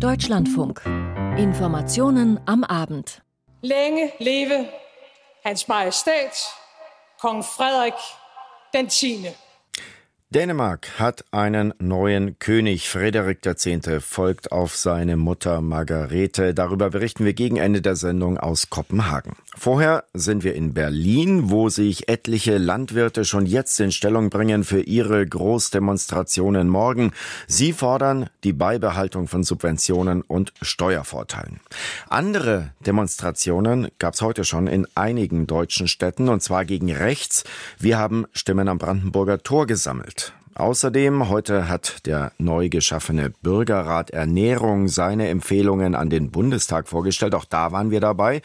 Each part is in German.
Deutschlandfunk. Informationen am Abend. Länge lebe Hans Majestät, Kong Frederik den 10. Dänemark hat einen neuen König. Frederik X. folgt auf seine Mutter Margarete. Darüber berichten wir gegen Ende der Sendung aus Kopenhagen. Vorher sind wir in Berlin, wo sich etliche Landwirte schon jetzt in Stellung bringen für ihre Großdemonstrationen morgen. Sie fordern die Beibehaltung von Subventionen und Steuervorteilen. Andere Demonstrationen gab es heute schon in einigen deutschen Städten, und zwar gegen rechts. Wir haben Stimmen am Brandenburger Tor gesammelt. Außerdem heute hat der neu geschaffene Bürgerrat Ernährung seine Empfehlungen an den Bundestag vorgestellt. Auch da waren wir dabei.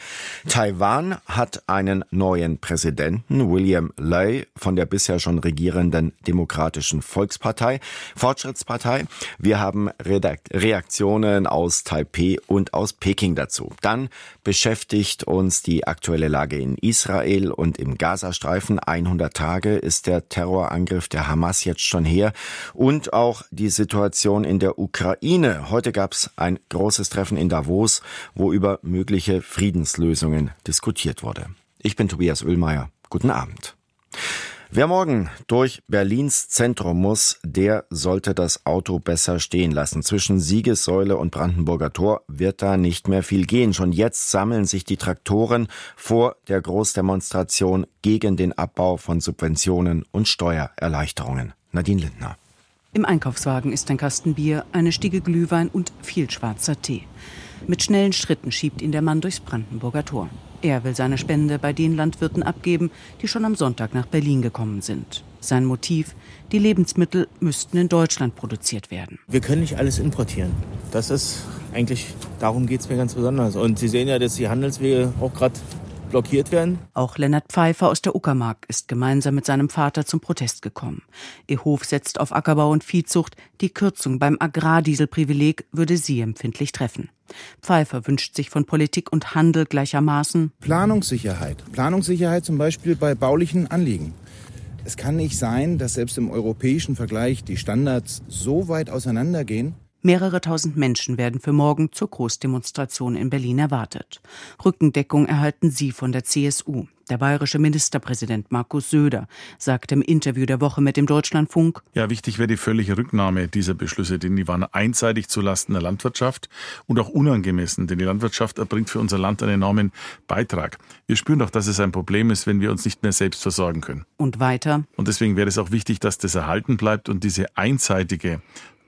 Taiwan hat einen neuen Präsidenten, William Lei von der bisher schon regierenden Demokratischen Volkspartei, Fortschrittspartei. Wir haben Reaktionen aus Taipei und aus Peking dazu. Dann beschäftigt uns die aktuelle Lage in Israel und im Gazastreifen. 100 Tage ist der Terrorangriff der Hamas jetzt schon her. Und auch die Situation in der Ukraine. Heute gab es ein großes Treffen in Davos, wo über mögliche Friedenslösungen diskutiert wurde. Ich bin Tobias Oehlmeier. Guten Abend. Wer morgen durch Berlins Zentrum muss, der sollte das Auto besser stehen lassen. Zwischen Siegessäule und Brandenburger Tor wird da nicht mehr viel gehen. Schon jetzt sammeln sich die Traktoren vor der Großdemonstration gegen den Abbau von Subventionen und Steuererleichterungen. Nadine Lindner. Im Einkaufswagen ist ein Kasten Bier, eine Stiege Glühwein und viel schwarzer Tee. Mit schnellen Schritten schiebt ihn der Mann durchs Brandenburger Tor. Er will seine Spende bei den Landwirten abgeben, die schon am Sonntag nach Berlin gekommen sind. Sein Motiv, die Lebensmittel müssten in Deutschland produziert werden. Wir können nicht alles importieren. Das ist eigentlich, darum geht es mir ganz besonders. Und Sie sehen ja, dass die Handelswege auch gerade blockiert werden. Auch Lennart Pfeiffer aus der Uckermark ist gemeinsam mit seinem Vater zum Protest gekommen. Ihr Hof setzt auf Ackerbau und Viehzucht. Die Kürzung beim Agrardieselprivileg würde sie empfindlich treffen. Pfeiffer wünscht sich von Politik und Handel gleichermaßen Planungssicherheit. Planungssicherheit zum Beispiel bei baulichen Anliegen. Es kann nicht sein, dass selbst im europäischen Vergleich die Standards so weit auseinandergehen, Mehrere tausend Menschen werden für morgen zur Großdemonstration in Berlin erwartet. Rückendeckung erhalten sie von der CSU. Der bayerische Ministerpräsident Markus Söder sagte im Interview der Woche mit dem Deutschlandfunk: Ja, wichtig wäre die völlige Rücknahme dieser Beschlüsse, denn die waren einseitig zulasten der Landwirtschaft und auch unangemessen, denn die Landwirtschaft erbringt für unser Land einen enormen Beitrag. Wir spüren doch, dass es ein Problem ist, wenn wir uns nicht mehr selbst versorgen können. Und weiter. Und deswegen wäre es auch wichtig, dass das erhalten bleibt und diese einseitige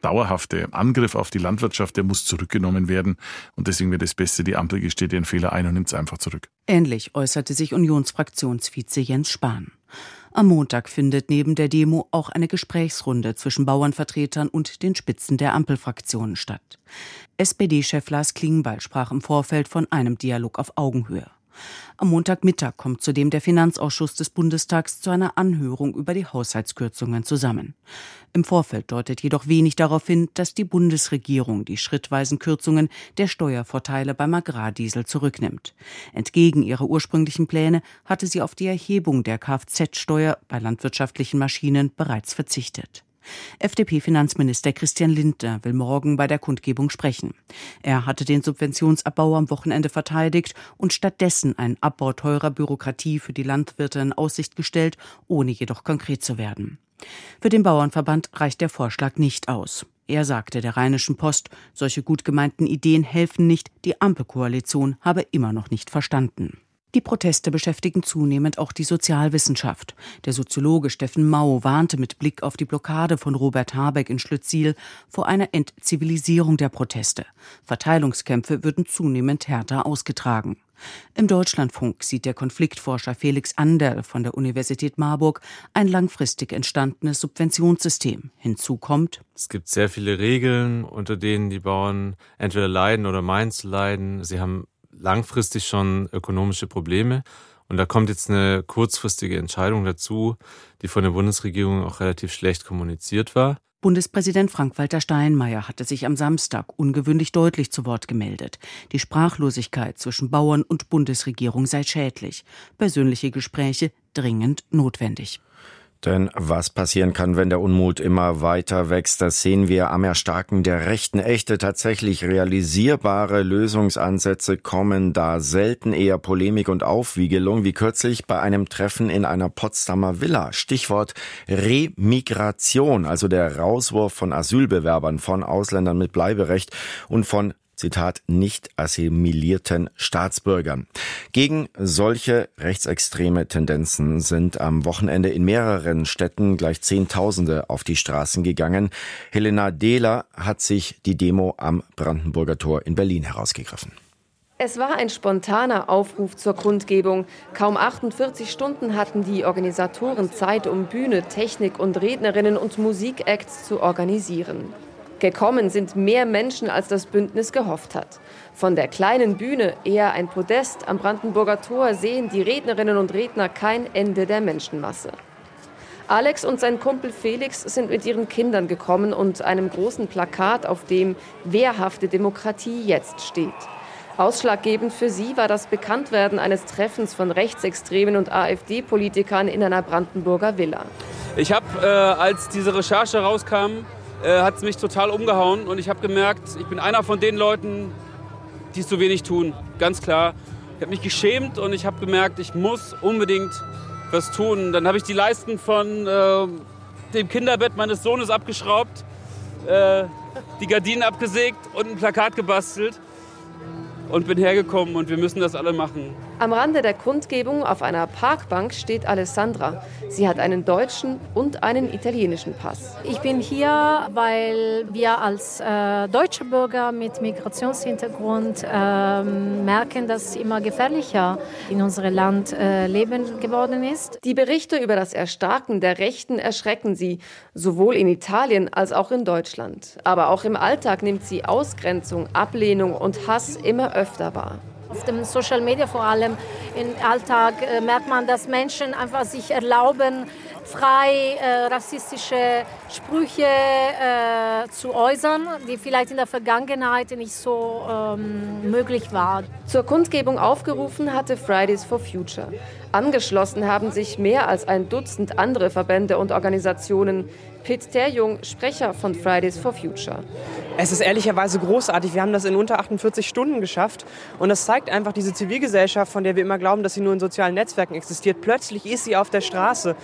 dauerhafte Angriff auf die Landwirtschaft, der muss zurückgenommen werden. Und deswegen wäre das Beste, die Ampel gesteht ihren Fehler ein und nimmt es einfach zurück. Ähnlich äußerte sich Unionsfraktionsvize Jens Spahn. Am Montag findet neben der Demo auch eine Gesprächsrunde zwischen Bauernvertretern und den Spitzen der Ampelfraktionen statt. SPD-Chef Lars Klingbeil sprach im Vorfeld von einem Dialog auf Augenhöhe. Am Montagmittag kommt zudem der Finanzausschuss des Bundestags zu einer Anhörung über die Haushaltskürzungen zusammen. Im Vorfeld deutet jedoch wenig darauf hin, dass die Bundesregierung die schrittweisen Kürzungen der Steuervorteile beim Agrardiesel zurücknimmt. Entgegen ihrer ursprünglichen Pläne hatte sie auf die Erhebung der Kfz-Steuer bei landwirtschaftlichen Maschinen bereits verzichtet. FDP-Finanzminister Christian Lindner will morgen bei der Kundgebung sprechen. Er hatte den Subventionsabbau am Wochenende verteidigt und stattdessen einen Abbau teurer Bürokratie für die Landwirte in Aussicht gestellt, ohne jedoch konkret zu werden. Für den Bauernverband reicht der Vorschlag nicht aus. Er sagte der Rheinischen Post, solche gut gemeinten Ideen helfen nicht, die Ampelkoalition habe immer noch nicht verstanden. Die Proteste beschäftigen zunehmend auch die Sozialwissenschaft. Der Soziologe Steffen Mau warnte mit Blick auf die Blockade von Robert Habeck in Schlütziel vor einer Entzivilisierung der Proteste. Verteilungskämpfe würden zunehmend härter ausgetragen. Im Deutschlandfunk sieht der Konfliktforscher Felix Anderl von der Universität Marburg ein langfristig entstandenes Subventionssystem. Hinzu kommt, es gibt sehr viele Regeln, unter denen die Bauern entweder leiden oder meinen zu leiden. Sie haben langfristig schon ökonomische Probleme. Und da kommt jetzt eine kurzfristige Entscheidung dazu, die von der Bundesregierung auch relativ schlecht kommuniziert war. Bundespräsident Frank-Walter Steinmeier hatte sich am Samstag ungewöhnlich deutlich zu Wort gemeldet. Die Sprachlosigkeit zwischen Bauern und Bundesregierung sei schädlich. Persönliche Gespräche dringend notwendig. Denn was passieren kann, wenn der Unmut immer weiter wächst, das sehen wir am Erstarken der Rechten. Echte, tatsächlich realisierbare Lösungsansätze kommen da selten eher Polemik und Aufwiegelung, wie kürzlich bei einem Treffen in einer Potsdamer Villa. Stichwort Remigration, also der Rauswurf von Asylbewerbern, von Ausländern mit Bleiberecht und von Zitat, nicht assimilierten Staatsbürgern. Gegen solche rechtsextreme Tendenzen sind am Wochenende in mehreren Städten gleich Zehntausende auf die Straßen gegangen. Helena Dehler hat sich die Demo am Brandenburger Tor in Berlin herausgegriffen. Es war ein spontaner Aufruf zur Kundgebung. Kaum 48 Stunden hatten die Organisatoren Zeit, um Bühne, Technik und Rednerinnen und Musikacts zu organisieren. Gekommen sind mehr Menschen, als das Bündnis gehofft hat. Von der kleinen Bühne, eher ein Podest am Brandenburger Tor, sehen die Rednerinnen und Redner kein Ende der Menschenmasse. Alex und sein Kumpel Felix sind mit ihren Kindern gekommen und einem großen Plakat, auf dem Wehrhafte Demokratie jetzt steht. Ausschlaggebend für sie war das Bekanntwerden eines Treffens von Rechtsextremen und AfD-Politikern in einer Brandenburger Villa. Ich habe, äh, als diese Recherche rauskam, äh, hat es mich total umgehauen und ich habe gemerkt, ich bin einer von den Leuten, die so wenig tun. Ganz klar. Ich habe mich geschämt und ich habe gemerkt, ich muss unbedingt was tun. Dann habe ich die Leisten von äh, dem Kinderbett meines Sohnes abgeschraubt, äh, die Gardinen abgesägt und ein Plakat gebastelt und bin hergekommen und wir müssen das alle machen. Am Rande der Kundgebung auf einer Parkbank steht Alessandra. Sie hat einen deutschen und einen italienischen Pass. Ich bin hier, weil wir als äh, deutsche Bürger mit Migrationshintergrund äh, merken, dass immer gefährlicher in unserem Land äh, Leben geworden ist. Die Berichte über das Erstarken der Rechten erschrecken sie, sowohl in Italien als auch in Deutschland. Aber auch im Alltag nimmt sie Ausgrenzung, Ablehnung und Hass immer öfter wahr. Auf dem Social Media vor allem im Alltag äh, merkt man, dass Menschen einfach sich erlauben, frei äh, rassistische Sprüche äh, zu äußern, die vielleicht in der Vergangenheit nicht so ähm, möglich waren. Zur Kundgebung aufgerufen hatte Fridays for Future. Angeschlossen haben sich mehr als ein Dutzend andere Verbände und Organisationen. Pitt Terjung, Sprecher von Fridays for Future. Es ist ehrlicherweise großartig. Wir haben das in unter 48 Stunden geschafft. Und das zeigt einfach diese Zivilgesellschaft, von der wir immer glauben, dass sie nur in sozialen Netzwerken existiert. Plötzlich ist sie auf der Straße.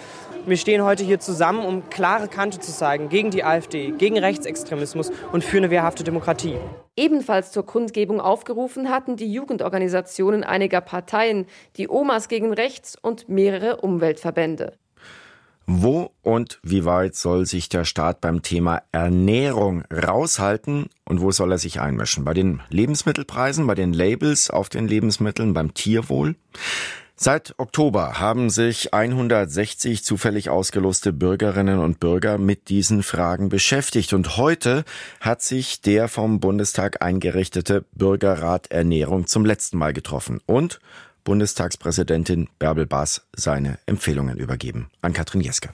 Wir stehen heute hier zusammen, um klare Kante zu zeigen gegen die AfD, gegen Rechtsextremismus und für eine wehrhafte Demokratie. Ebenfalls zur Kundgebung aufgerufen hatten die Jugendorganisationen einiger Parteien, die Omas gegen Rechts und mehrere Umweltverbände. Wo und wie weit soll sich der Staat beim Thema Ernährung raushalten und wo soll er sich einmischen? Bei den Lebensmittelpreisen, bei den Labels auf den Lebensmitteln, beim Tierwohl? Seit Oktober haben sich 160 zufällig ausgeloste Bürgerinnen und Bürger mit diesen Fragen beschäftigt. Und heute hat sich der vom Bundestag eingerichtete Bürgerrat Ernährung zum letzten Mal getroffen. Und Bundestagspräsidentin Bärbel Baas seine Empfehlungen übergeben an Katrin Jeske.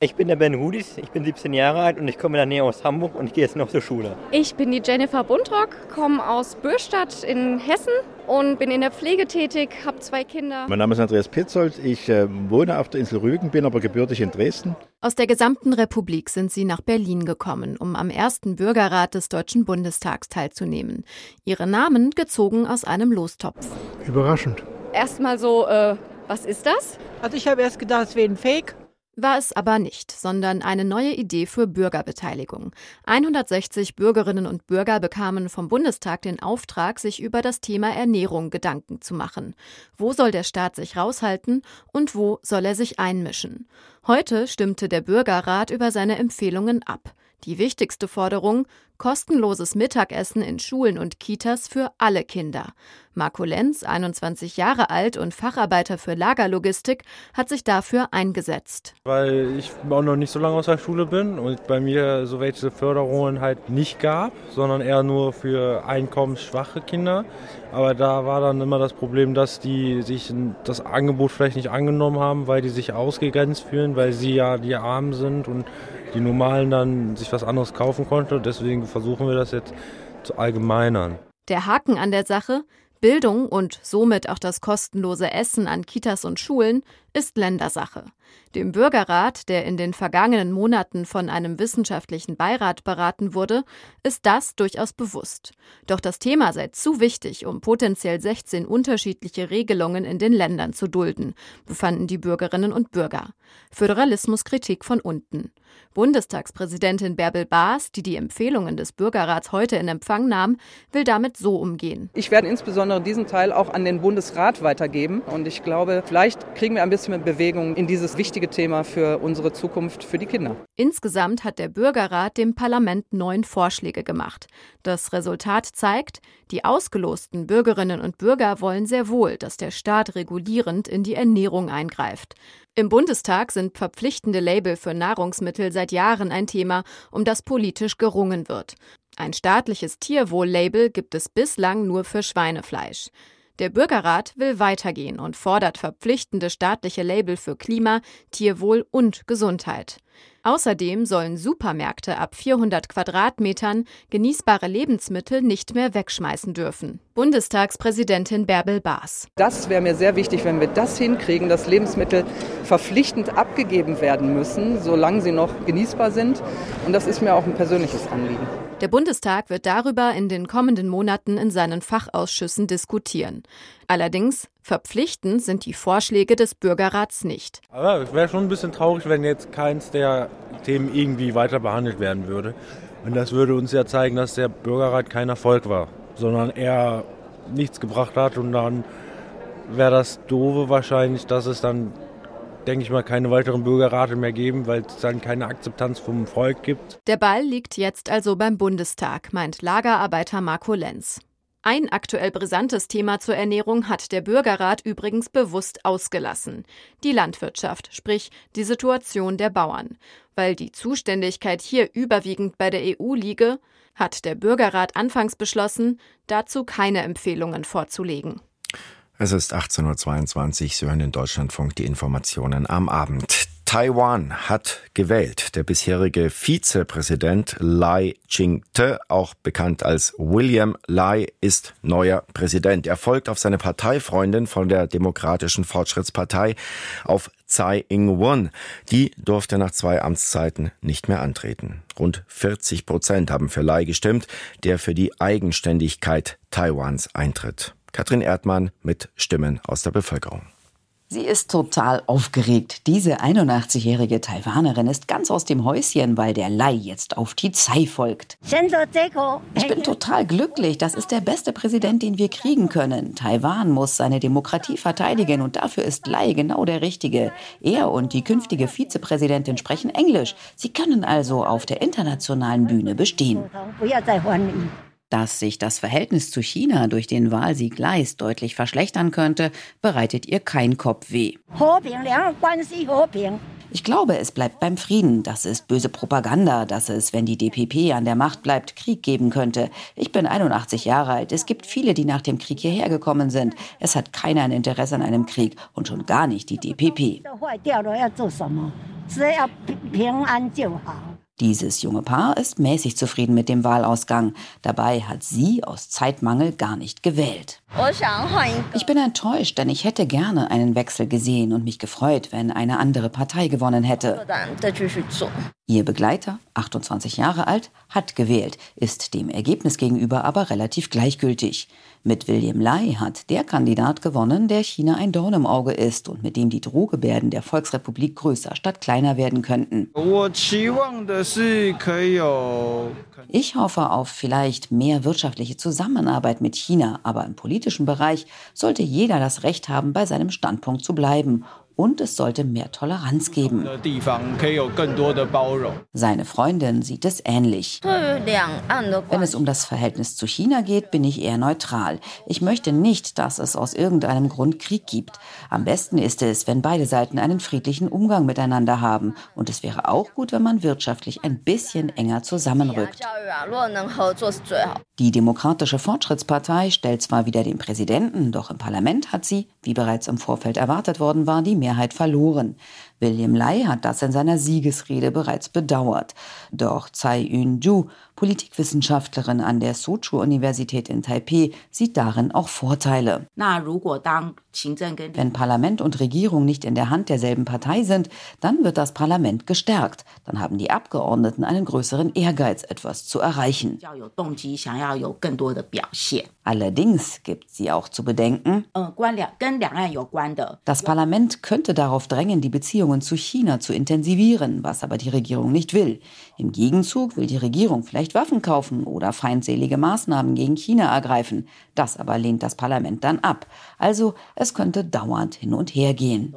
Ich bin der Ben Rudis, ich bin 17 Jahre alt und ich komme in der Nähe aus Hamburg und ich gehe jetzt noch zur Schule. Ich bin die Jennifer Buntrock, komme aus Bürstadt in Hessen und bin in der Pflege tätig, habe zwei Kinder. Mein Name ist Andreas Petzold, ich äh, wohne auf der Insel Rügen, bin aber gebürtig in Dresden. Aus der gesamten Republik sind sie nach Berlin gekommen, um am ersten Bürgerrat des Deutschen Bundestags teilzunehmen. Ihre Namen gezogen aus einem Lostopf. Überraschend. Erstmal so, äh, was ist das? Also ich habe erst gedacht, es wäre ein Fake. War es aber nicht, sondern eine neue Idee für Bürgerbeteiligung. 160 Bürgerinnen und Bürger bekamen vom Bundestag den Auftrag, sich über das Thema Ernährung Gedanken zu machen. Wo soll der Staat sich raushalten und wo soll er sich einmischen? Heute stimmte der Bürgerrat über seine Empfehlungen ab. Die wichtigste Forderung kostenloses Mittagessen in Schulen und Kitas für alle Kinder. Marco Lenz, 21 Jahre alt und Facharbeiter für Lagerlogistik, hat sich dafür eingesetzt. Weil ich auch noch nicht so lange aus der Schule bin und bei mir so welche Förderungen halt nicht gab, sondern eher nur für einkommensschwache Kinder. Aber da war dann immer das Problem, dass die sich das Angebot vielleicht nicht angenommen haben, weil die sich ausgegrenzt fühlen, weil sie ja die Armen sind und die Normalen dann sich was anderes kaufen konnten. Deswegen versuchen wir das jetzt zu allgemeinern. Der Haken an der Sache, Bildung und somit auch das kostenlose Essen an Kitas und Schulen ist Ländersache. Dem Bürgerrat, der in den vergangenen Monaten von einem wissenschaftlichen Beirat beraten wurde, ist das durchaus bewusst. Doch das Thema sei zu wichtig, um potenziell 16 unterschiedliche Regelungen in den Ländern zu dulden, befanden die Bürgerinnen und Bürger. Föderalismuskritik von unten. Bundestagspräsidentin Bärbel Baas, die die Empfehlungen des Bürgerrats heute in Empfang nahm, will damit so umgehen. Ich werde insbesondere diesen Teil auch an den Bundesrat weitergeben. Und ich glaube, vielleicht kriegen wir ein bisschen Bewegung in dieses wichtige Thema für unsere Zukunft, für die Kinder. Insgesamt hat der Bürgerrat dem Parlament neun Vorschläge gemacht. Das Resultat zeigt, die ausgelosten Bürgerinnen und Bürger wollen sehr wohl, dass der Staat regulierend in die Ernährung eingreift. Im Bundestag sind verpflichtende Label für Nahrungsmittel seit Jahren ein Thema, um das politisch gerungen wird. Ein staatliches Tierwohl-Label gibt es bislang nur für Schweinefleisch. Der Bürgerrat will weitergehen und fordert verpflichtende staatliche Label für Klima, Tierwohl und Gesundheit. Außerdem sollen Supermärkte ab 400 Quadratmetern genießbare Lebensmittel nicht mehr wegschmeißen dürfen. Bundestagspräsidentin Bärbel Baas. Das wäre mir sehr wichtig, wenn wir das hinkriegen, dass Lebensmittel verpflichtend abgegeben werden müssen, solange sie noch genießbar sind. Und das ist mir auch ein persönliches Anliegen. Der Bundestag wird darüber in den kommenden Monaten in seinen Fachausschüssen diskutieren. Allerdings verpflichtend sind die Vorschläge des Bürgerrats nicht. Aber es wäre schon ein bisschen traurig, wenn jetzt keins der Themen irgendwie weiter behandelt werden würde. Und das würde uns ja zeigen, dass der Bürgerrat kein Erfolg war, sondern eher nichts gebracht hat. Und dann wäre das Doofe wahrscheinlich, dass es dann denke ich mal, keine weiteren Bürgerrate mehr geben, weil es dann keine Akzeptanz vom Volk gibt. Der Ball liegt jetzt also beim Bundestag, meint Lagerarbeiter Marco Lenz. Ein aktuell brisantes Thema zur Ernährung hat der Bürgerrat übrigens bewusst ausgelassen. Die Landwirtschaft, sprich die Situation der Bauern. Weil die Zuständigkeit hier überwiegend bei der EU liege, hat der Bürgerrat anfangs beschlossen, dazu keine Empfehlungen vorzulegen. Es ist 18.22 Uhr, Sie hören in Deutschlandfunk die Informationen am Abend. Taiwan hat gewählt. Der bisherige Vizepräsident Lai Ching-te, auch bekannt als William Lai, ist neuer Präsident. Er folgt auf seine Parteifreundin von der Demokratischen Fortschrittspartei, auf Tsai Ing-wen. Die durfte nach zwei Amtszeiten nicht mehr antreten. Rund 40 Prozent haben für Lai gestimmt, der für die Eigenständigkeit Taiwans eintritt. Katrin Erdmann mit Stimmen aus der Bevölkerung. Sie ist total aufgeregt. Diese 81-jährige Taiwanerin ist ganz aus dem Häuschen, weil der Lai jetzt auf die Tsai folgt. Ich bin total glücklich. Das ist der beste Präsident, den wir kriegen können. Taiwan muss seine Demokratie verteidigen und dafür ist Lai genau der Richtige. Er und die künftige Vizepräsidentin sprechen Englisch. Sie können also auf der internationalen Bühne bestehen. Dass sich das Verhältnis zu China durch den Wahlsieg Leis deutlich verschlechtern könnte, bereitet ihr kein Kopfweh. Ich glaube, es bleibt beim Frieden. Das ist böse Propaganda, dass es, wenn die DPP an der Macht bleibt, Krieg geben könnte. Ich bin 81 Jahre alt. Es gibt viele, die nach dem Krieg hierher gekommen sind. Es hat keiner ein Interesse an einem Krieg und schon gar nicht die DPP. Dieses junge Paar ist mäßig zufrieden mit dem Wahlausgang. Dabei hat sie aus Zeitmangel gar nicht gewählt. Ich bin enttäuscht, denn ich hätte gerne einen Wechsel gesehen und mich gefreut, wenn eine andere Partei gewonnen hätte. Ihr Begleiter, 28 Jahre alt, hat gewählt, ist dem Ergebnis gegenüber aber relativ gleichgültig. Mit William Lai hat der Kandidat gewonnen, der China ein Dorn im Auge ist und mit dem die Drohgebärden der Volksrepublik größer statt kleiner werden könnten. Ich hoffe auf vielleicht mehr wirtschaftliche Zusammenarbeit mit China, aber im politischen Bereich sollte jeder das Recht haben, bei seinem Standpunkt zu bleiben und es sollte mehr Toleranz geben. Seine Freundin sieht es ähnlich. Wenn es um das Verhältnis zu China geht, bin ich eher neutral. Ich möchte nicht, dass es aus irgendeinem Grund Krieg gibt. Am besten ist es, wenn beide Seiten einen friedlichen Umgang miteinander haben. Und es wäre auch gut, wenn man wirtschaftlich ein bisschen enger zusammenrückt. Die Demokratische Fortschrittspartei stellt zwar wieder den Präsidenten, doch im Parlament hat sie, wie bereits im Vorfeld erwartet worden war, die Mehrheit verloren. William Lai hat das in seiner Siegesrede bereits bedauert. Doch Tsai Yun-ju, Politikwissenschaftlerin an der Soochow-Universität in Taipeh, sieht darin auch Vorteile. Wenn Parlament und Regierung nicht in der Hand derselben Partei sind, dann wird das Parlament gestärkt. Dann haben die Abgeordneten einen größeren Ehrgeiz, etwas zu erreichen. Allerdings gibt sie auch zu bedenken, das Parlament könnte darauf drängen, die Beziehungen zu China zu intensivieren, was aber die Regierung nicht will. Im Gegenzug will die Regierung vielleicht Waffen kaufen oder feindselige Maßnahmen gegen China ergreifen. Das aber lehnt das Parlament dann ab. Also es könnte dauernd hin und her gehen.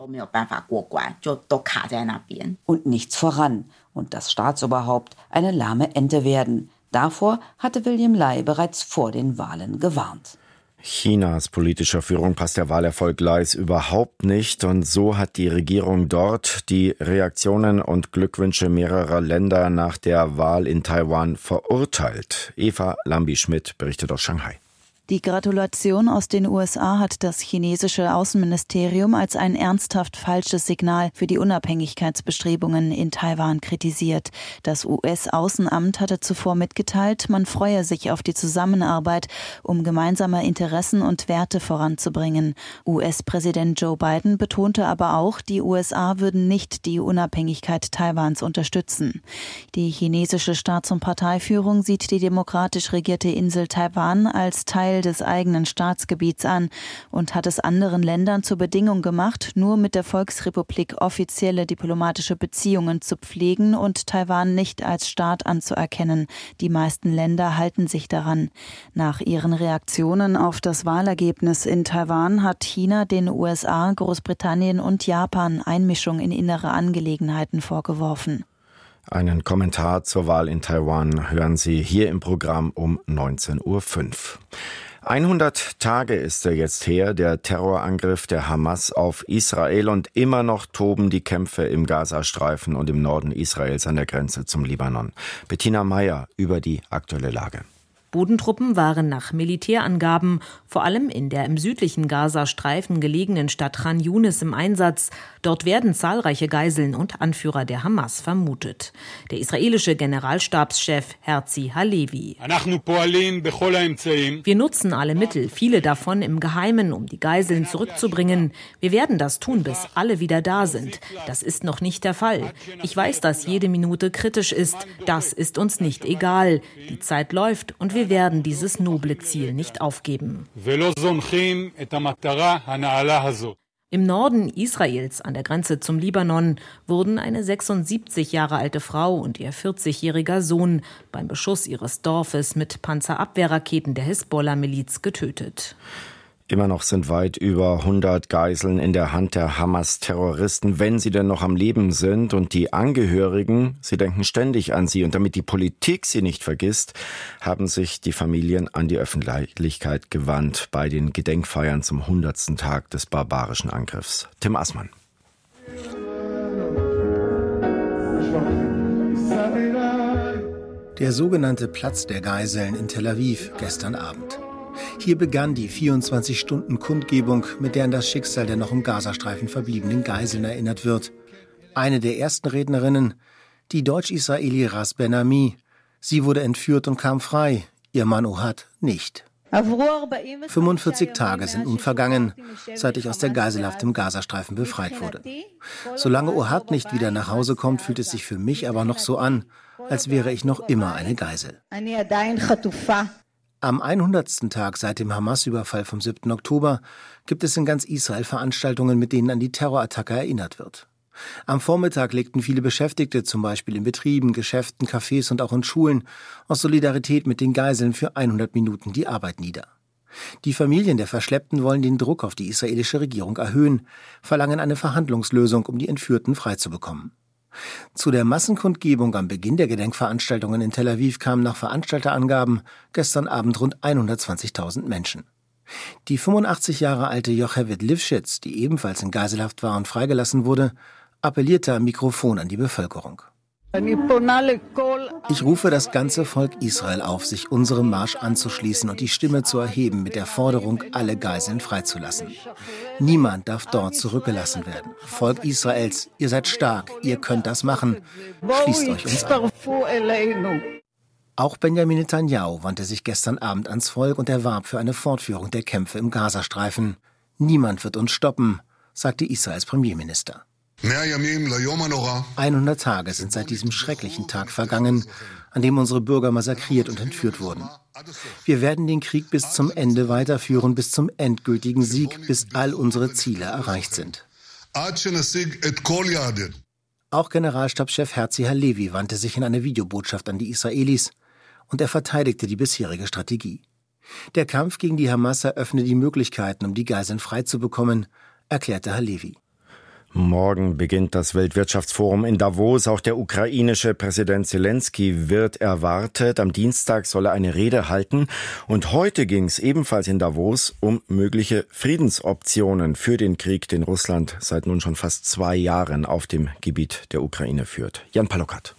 Und nichts voran. Und das Staatsoberhaupt eine lahme Ente werden. Davor hatte William Lai bereits vor den Wahlen gewarnt. Chinas politischer Führung passt der Wahlerfolg Leis überhaupt nicht und so hat die Regierung dort die Reaktionen und Glückwünsche mehrerer Länder nach der Wahl in Taiwan verurteilt. Eva Lambi-Schmidt berichtet aus Shanghai. Die Gratulation aus den USA hat das chinesische Außenministerium als ein ernsthaft falsches Signal für die Unabhängigkeitsbestrebungen in Taiwan kritisiert. Das US-Außenamt hatte zuvor mitgeteilt, man freue sich auf die Zusammenarbeit, um gemeinsame Interessen und Werte voranzubringen. US-Präsident Joe Biden betonte aber auch, die USA würden nicht die Unabhängigkeit Taiwans unterstützen. Die chinesische Staats- und Parteiführung sieht die demokratisch regierte Insel Taiwan als Teil des eigenen Staatsgebiets an und hat es anderen Ländern zur Bedingung gemacht, nur mit der Volksrepublik offizielle diplomatische Beziehungen zu pflegen und Taiwan nicht als Staat anzuerkennen. Die meisten Länder halten sich daran. Nach ihren Reaktionen auf das Wahlergebnis in Taiwan hat China den USA, Großbritannien und Japan Einmischung in innere Angelegenheiten vorgeworfen. Einen Kommentar zur Wahl in Taiwan hören Sie hier im Programm um 19.05 Uhr. 100 Tage ist er jetzt her, der Terrorangriff der Hamas auf Israel und immer noch toben die Kämpfe im Gazastreifen und im Norden Israels an der Grenze zum Libanon. Bettina Meyer über die aktuelle Lage. Bodentruppen waren nach Militärangaben vor allem in der im südlichen Gazastreifen gelegenen Stadt Khan Yunis im Einsatz. Dort werden zahlreiche Geiseln und Anführer der Hamas vermutet. Der israelische Generalstabschef Herzi Halevi. Wir nutzen alle Mittel, viele davon im Geheimen, um die Geiseln zurückzubringen. Wir werden das tun, bis alle wieder da sind. Das ist noch nicht der Fall. Ich weiß, dass jede Minute kritisch ist. Das ist uns nicht egal. Die Zeit läuft und wir werden dieses noble Ziel nicht aufgeben. Im Norden Israels an der Grenze zum Libanon wurden eine 76 Jahre alte Frau und ihr 40-jähriger Sohn beim Beschuss ihres Dorfes mit Panzerabwehrraketen der Hisbollah-Miliz getötet. Immer noch sind weit über 100 Geiseln in der Hand der Hamas-Terroristen, wenn sie denn noch am Leben sind. Und die Angehörigen, sie denken ständig an sie. Und damit die Politik sie nicht vergisst, haben sich die Familien an die Öffentlichkeit gewandt bei den Gedenkfeiern zum 100. Tag des barbarischen Angriffs. Tim Assmann. Der sogenannte Platz der Geiseln in Tel Aviv gestern Abend. Hier begann die 24-Stunden-Kundgebung, mit der an das Schicksal der noch im Gazastreifen verbliebenen Geiseln erinnert wird. Eine der ersten Rednerinnen, die Deutsch-Israeli Ras Ben Ami. Sie wurde entführt und kam frei, ihr Mann Ohad nicht. 45 Tage sind nun vergangen, seit ich aus der Geiselhaft im Gazastreifen befreit wurde. Solange Ohad nicht wieder nach Hause kommt, fühlt es sich für mich aber noch so an, als wäre ich noch immer eine Geisel. Am 100. Tag seit dem Hamas-Überfall vom 7. Oktober gibt es in ganz Israel Veranstaltungen, mit denen an die Terrorattacke erinnert wird. Am Vormittag legten viele Beschäftigte, zum Beispiel in Betrieben, Geschäften, Cafés und auch in Schulen, aus Solidarität mit den Geiseln für 100 Minuten die Arbeit nieder. Die Familien der Verschleppten wollen den Druck auf die israelische Regierung erhöhen, verlangen eine Verhandlungslösung, um die Entführten freizubekommen. Zu der Massenkundgebung am Beginn der Gedenkveranstaltungen in Tel Aviv kamen nach Veranstalterangaben gestern Abend rund 120.000 Menschen. Die 85 Jahre alte Jocheved Livschitz, die ebenfalls in Geiselhaft war und freigelassen wurde, appellierte am Mikrofon an die Bevölkerung. Ich rufe das ganze Volk Israel auf, sich unserem Marsch anzuschließen und die Stimme zu erheben mit der Forderung, alle Geiseln freizulassen. Niemand darf dort zurückgelassen werden. Volk Israels, ihr seid stark, ihr könnt das machen. Schließt euch uns an. Auch Benjamin Netanyahu wandte sich gestern Abend ans Volk und erwarb für eine Fortführung der Kämpfe im Gazastreifen. Niemand wird uns stoppen, sagte Israels Premierminister. 100 Tage sind seit diesem schrecklichen Tag vergangen, an dem unsere Bürger massakriert und entführt wurden. Wir werden den Krieg bis zum Ende weiterführen, bis zum endgültigen Sieg, bis all unsere Ziele erreicht sind. Auch Generalstabschef Herzi Halevi wandte sich in einer Videobotschaft an die Israelis und er verteidigte die bisherige Strategie. Der Kampf gegen die Hamas eröffne die Möglichkeiten, um die Geiseln freizubekommen, erklärte Halevi. Morgen beginnt das Weltwirtschaftsforum in Davos. Auch der ukrainische Präsident Zelensky wird erwartet. Am Dienstag soll er eine Rede halten. Und heute ging es ebenfalls in Davos um mögliche Friedensoptionen für den Krieg, den Russland seit nun schon fast zwei Jahren auf dem Gebiet der Ukraine führt. Jan Palokat.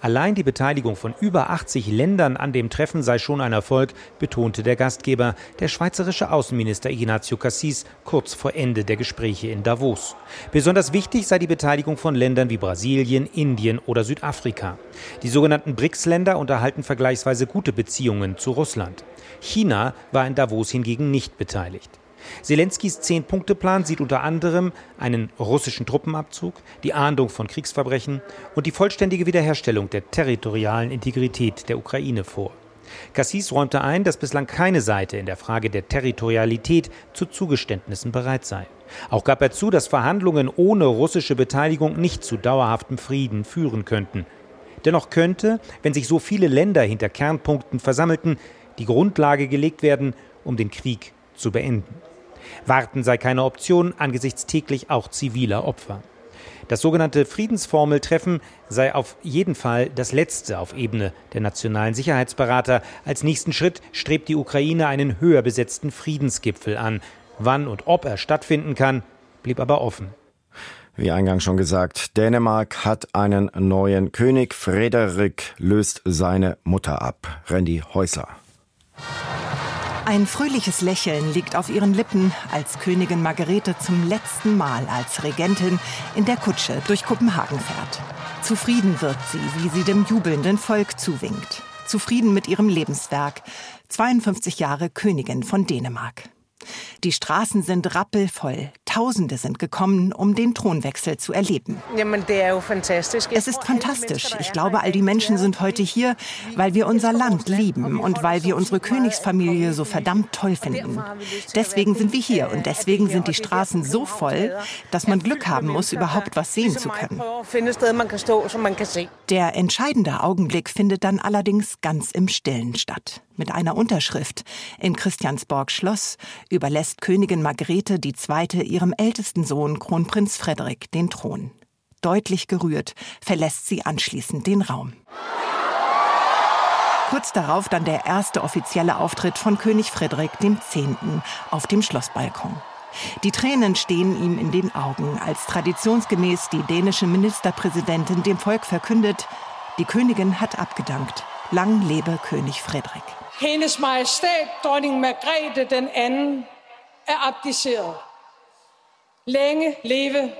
Allein die Beteiligung von über 80 Ländern an dem Treffen sei schon ein Erfolg, betonte der Gastgeber, der schweizerische Außenminister Ignacio Cassis, kurz vor Ende der Gespräche in Davos. Besonders wichtig sei die Beteiligung von Ländern wie Brasilien, Indien oder Südafrika. Die sogenannten BRICS-Länder unterhalten vergleichsweise gute Beziehungen zu Russland. China war in Davos hingegen nicht beteiligt. Zelenskys Zehn-Punkte-Plan sieht unter anderem einen russischen Truppenabzug, die Ahndung von Kriegsverbrechen und die vollständige Wiederherstellung der territorialen Integrität der Ukraine vor. Cassis räumte ein, dass bislang keine Seite in der Frage der Territorialität zu Zugeständnissen bereit sei. Auch gab er zu, dass Verhandlungen ohne russische Beteiligung nicht zu dauerhaftem Frieden führen könnten. Dennoch könnte, wenn sich so viele Länder hinter Kernpunkten versammelten, die Grundlage gelegt werden, um den Krieg zu beenden. Warten sei keine Option angesichts täglich auch ziviler Opfer. Das sogenannte Friedensformeltreffen sei auf jeden Fall das letzte auf Ebene der nationalen Sicherheitsberater. Als nächsten Schritt strebt die Ukraine einen höher besetzten Friedensgipfel an. Wann und ob er stattfinden kann, blieb aber offen. Wie eingangs schon gesagt, Dänemark hat einen neuen König. Frederik löst seine Mutter ab. Randy Häusler. Ein fröhliches Lächeln liegt auf ihren Lippen, als Königin Margarete zum letzten Mal als Regentin in der Kutsche durch Kopenhagen fährt. Zufrieden wirkt sie, wie sie dem jubelnden Volk zuwinkt. Zufrieden mit ihrem Lebenswerk. 52 Jahre Königin von Dänemark. Die Straßen sind rappelvoll. Tausende sind gekommen, um den Thronwechsel zu erleben. Es ist fantastisch. Ich glaube, all die Menschen sind heute hier, weil wir unser Land lieben und weil wir unsere Königsfamilie so verdammt toll finden. Deswegen sind wir hier und deswegen sind die Straßen so voll, dass man Glück haben muss, überhaupt was sehen zu können. Der entscheidende Augenblick findet dann allerdings ganz im Stillen statt mit einer Unterschrift. In Christiansborg Schloss überlässt Königin Margrethe II. ihrem ältesten Sohn Kronprinz Frederik den Thron. Deutlich gerührt verlässt sie anschließend den Raum. Kurz darauf dann der erste offizielle Auftritt von König Frederik X. auf dem Schlossbalkon. Die Tränen stehen ihm in den Augen, als traditionsgemäß die dänische Ministerpräsidentin dem Volk verkündet, die Königin hat abgedankt. Lang lebe König Frederik. Hendes Majestæt, dronning Margrethe den anden, er abdiceret. Længe leve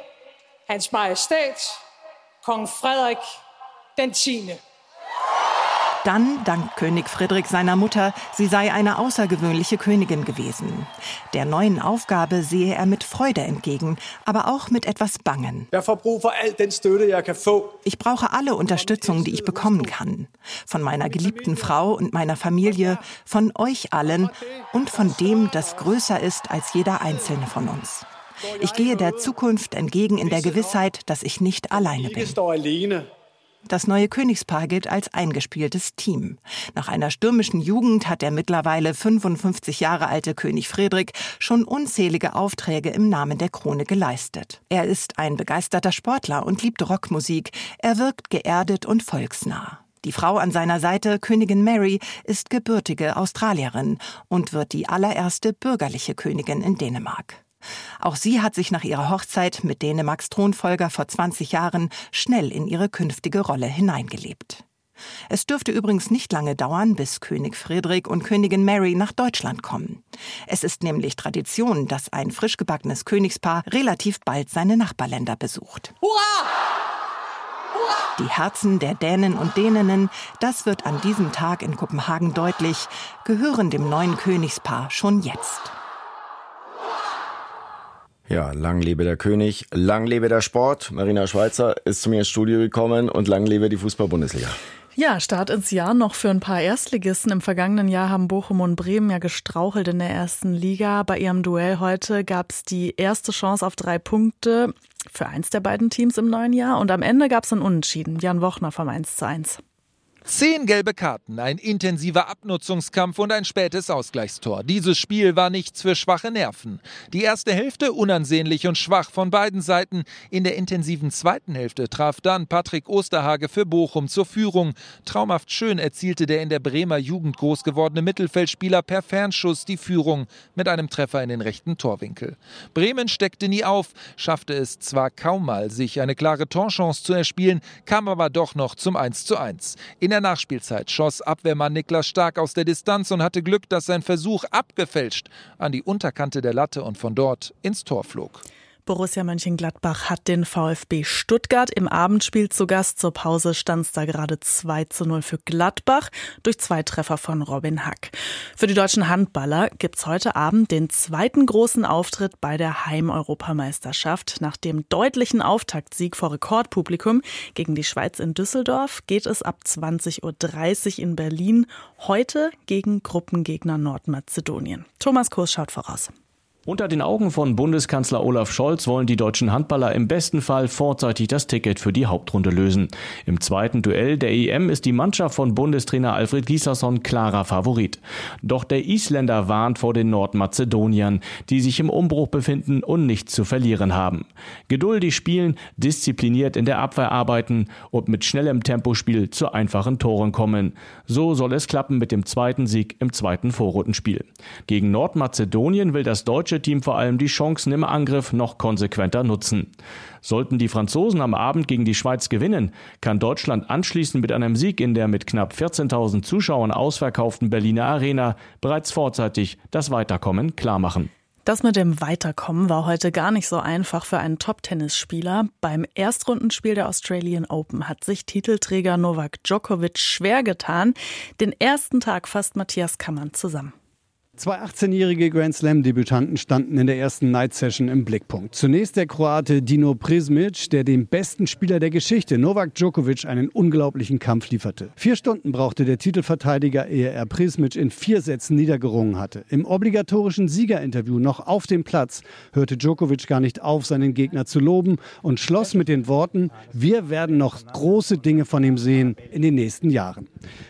Hans Majestæt, Kong Frederik den 10. Dann dankt König Friedrich seiner Mutter, sie sei eine außergewöhnliche Königin gewesen. Der neuen Aufgabe sehe er mit Freude entgegen, aber auch mit etwas Bangen. Ich brauche alle Unterstützung, die ich bekommen kann. Von meiner geliebten Frau und meiner Familie, von euch allen und von dem, das größer ist als jeder einzelne von uns. Ich gehe der Zukunft entgegen in der Gewissheit, dass ich nicht alleine bin. Das neue Königspaar gilt als eingespieltes Team. Nach einer stürmischen Jugend hat der mittlerweile 55 Jahre alte König Friedrich schon unzählige Aufträge im Namen der Krone geleistet. Er ist ein begeisterter Sportler und liebt Rockmusik. Er wirkt geerdet und volksnah. Die Frau an seiner Seite, Königin Mary, ist gebürtige Australierin und wird die allererste bürgerliche Königin in Dänemark. Auch sie hat sich nach ihrer Hochzeit mit Dänemarks Thronfolger vor 20 Jahren schnell in ihre künftige Rolle hineingelebt. Es dürfte übrigens nicht lange dauern, bis König Friedrich und Königin Mary nach Deutschland kommen. Es ist nämlich Tradition, dass ein frisch gebackenes Königspaar relativ bald seine Nachbarländer besucht. Hurra! Die Herzen der Dänen und Däninnen, das wird an diesem Tag in Kopenhagen deutlich, gehören dem neuen Königspaar schon jetzt. Ja, lang lebe der König, lang lebe der Sport. Marina Schweizer ist zu mir ins Studio gekommen und lang lebe die Fußball-Bundesliga. Ja, Start ins Jahr noch für ein paar Erstligisten. Im vergangenen Jahr haben Bochum und Bremen ja gestrauchelt in der ersten Liga. Bei ihrem Duell heute gab es die erste Chance auf drei Punkte für eins der beiden Teams im neuen Jahr. Und am Ende gab es ein Unentschieden. Jan Wochner vom 1 zu 1. Zehn gelbe Karten, ein intensiver Abnutzungskampf und ein spätes Ausgleichstor. Dieses Spiel war nichts für schwache Nerven. Die erste Hälfte unansehnlich und schwach von beiden Seiten. In der intensiven zweiten Hälfte traf dann Patrick Osterhage für Bochum zur Führung. Traumhaft schön erzielte der in der Bremer Jugend groß gewordene Mittelfeldspieler per Fernschuss die Führung mit einem Treffer in den rechten Torwinkel. Bremen steckte nie auf, schaffte es zwar kaum mal, sich eine klare Torchance zu erspielen, kam aber doch noch zum 1 zu 1. In der Nachspielzeit schoss Abwehrmann Niklas Stark aus der Distanz und hatte Glück, dass sein Versuch abgefälscht an die Unterkante der Latte und von dort ins Tor flog. Borussia Mönchengladbach hat den VfB Stuttgart im Abendspiel zu Gast. Zur Pause stand es da gerade 2 zu 0 für Gladbach durch zwei Treffer von Robin Hack. Für die deutschen Handballer gibt es heute Abend den zweiten großen Auftritt bei der Heimeuropameisterschaft. Nach dem deutlichen Auftaktsieg vor Rekordpublikum gegen die Schweiz in Düsseldorf geht es ab 20.30 Uhr in Berlin heute gegen Gruppengegner Nordmazedonien. Thomas Kurs schaut voraus. Unter den Augen von Bundeskanzler Olaf Scholz wollen die deutschen Handballer im besten Fall vorzeitig das Ticket für die Hauptrunde lösen. Im zweiten Duell der EM ist die Mannschaft von Bundestrainer Alfred Gislason klarer Favorit. Doch der Isländer warnt vor den Nordmazedoniern, die sich im Umbruch befinden und nichts zu verlieren haben. Geduldig spielen, diszipliniert in der Abwehr arbeiten und mit schnellem Tempospiel zu einfachen Toren kommen. So soll es klappen mit dem zweiten Sieg im zweiten Vorrundenspiel. Gegen Nordmazedonien will das deutsche deutsche Team vor allem die Chancen im Angriff noch konsequenter nutzen. Sollten die Franzosen am Abend gegen die Schweiz gewinnen, kann Deutschland anschließend mit einem Sieg in der mit knapp 14.000 Zuschauern ausverkauften Berliner Arena bereits vorzeitig das Weiterkommen klarmachen. Das mit dem Weiterkommen war heute gar nicht so einfach für einen Top-Tennisspieler. Beim Erstrundenspiel der Australian Open hat sich Titelträger Novak Djokovic schwer getan. Den ersten Tag fasst Matthias Kammern zusammen. Zwei 18-jährige Grand Slam-Debütanten standen in der ersten Night Session im Blickpunkt. Zunächst der Kroate Dino Prismic, der dem besten Spieler der Geschichte, Novak Djokovic, einen unglaublichen Kampf lieferte. Vier Stunden brauchte der Titelverteidiger, ehe er Prismic in vier Sätzen niedergerungen hatte. Im obligatorischen Siegerinterview noch auf dem Platz hörte Djokovic gar nicht auf, seinen Gegner zu loben und schloss mit den Worten, wir werden noch große Dinge von ihm sehen in den nächsten Jahren.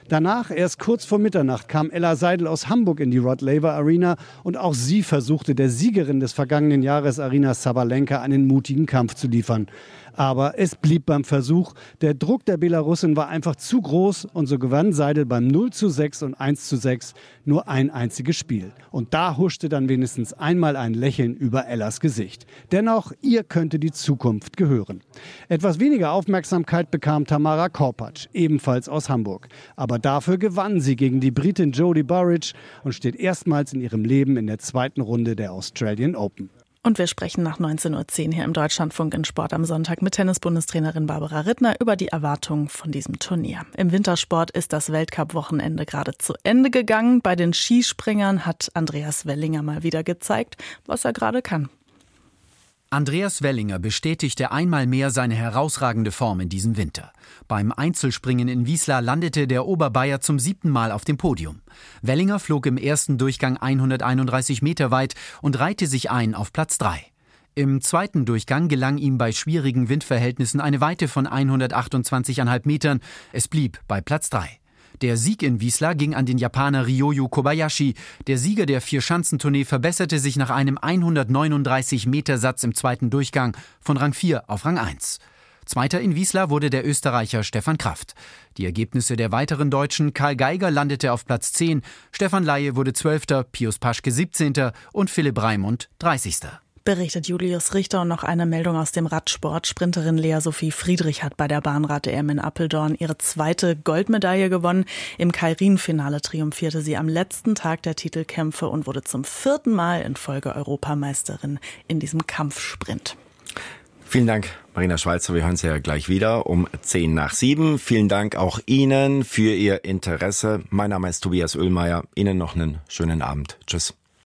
Danach, erst kurz vor Mitternacht, kam Ella Seidel aus Hamburg in die Rod Laver Arena und auch sie versuchte der Siegerin des vergangenen Jahres, Arina Sabalenka, einen mutigen Kampf zu liefern. Aber es blieb beim Versuch. Der Druck der Belarusin war einfach zu groß und so gewann Seidel beim 0 zu 6 und 1 zu 6 nur ein einziges Spiel. Und da huschte dann wenigstens einmal ein Lächeln über Ellas Gesicht. Dennoch, ihr könnte die Zukunft gehören. Etwas weniger Aufmerksamkeit bekam Tamara Korpatsch, ebenfalls aus Hamburg. Aber dafür gewann sie gegen die Britin Jodie Burridge und steht erstmals in ihrem Leben in der zweiten Runde der Australian Open. Und wir sprechen nach 19.10 Uhr hier im Deutschlandfunk in Sport am Sonntag mit Tennisbundestrainerin Barbara Rittner über die Erwartungen von diesem Turnier. Im Wintersport ist das Weltcup-Wochenende gerade zu Ende gegangen. Bei den Skispringern hat Andreas Wellinger mal wieder gezeigt, was er gerade kann. Andreas Wellinger bestätigte einmal mehr seine herausragende Form in diesem Winter. Beim Einzelspringen in Wiesla landete der Oberbayer zum siebten Mal auf dem Podium. Wellinger flog im ersten Durchgang 131 Meter weit und reihte sich ein auf Platz 3. Im zweiten Durchgang gelang ihm bei schwierigen Windverhältnissen eine Weite von 128,5 Metern. Es blieb bei Platz 3. Der Sieg in Wiesla ging an den Japaner Ryoyu Kobayashi. Der Sieger der Vier-Schanzentournee verbesserte sich nach einem 139-Meter-Satz im zweiten Durchgang von Rang 4 auf Rang 1. Zweiter in Wiesla wurde der Österreicher Stefan Kraft. Die Ergebnisse der weiteren Deutschen Karl Geiger landete auf Platz 10, Stefan Laie wurde 12., Pius Paschke 17. und Philipp Raimund 30. Berichtet Julius Richter und noch eine Meldung aus dem Radsport. Sprinterin Lea Sophie Friedrich hat bei der Bahnrad-EM in Appeldorn ihre zweite Goldmedaille gewonnen. Im Kairin-Finale triumphierte sie am letzten Tag der Titelkämpfe und wurde zum vierten Mal in Folge Europameisterin in diesem Kampfsprint. Vielen Dank, Marina Schweizer. Wir hören Sie ja gleich wieder um 10 nach 7. Vielen Dank auch Ihnen für Ihr Interesse. Mein Name ist Tobias Oehlmeier. Ihnen noch einen schönen Abend. Tschüss.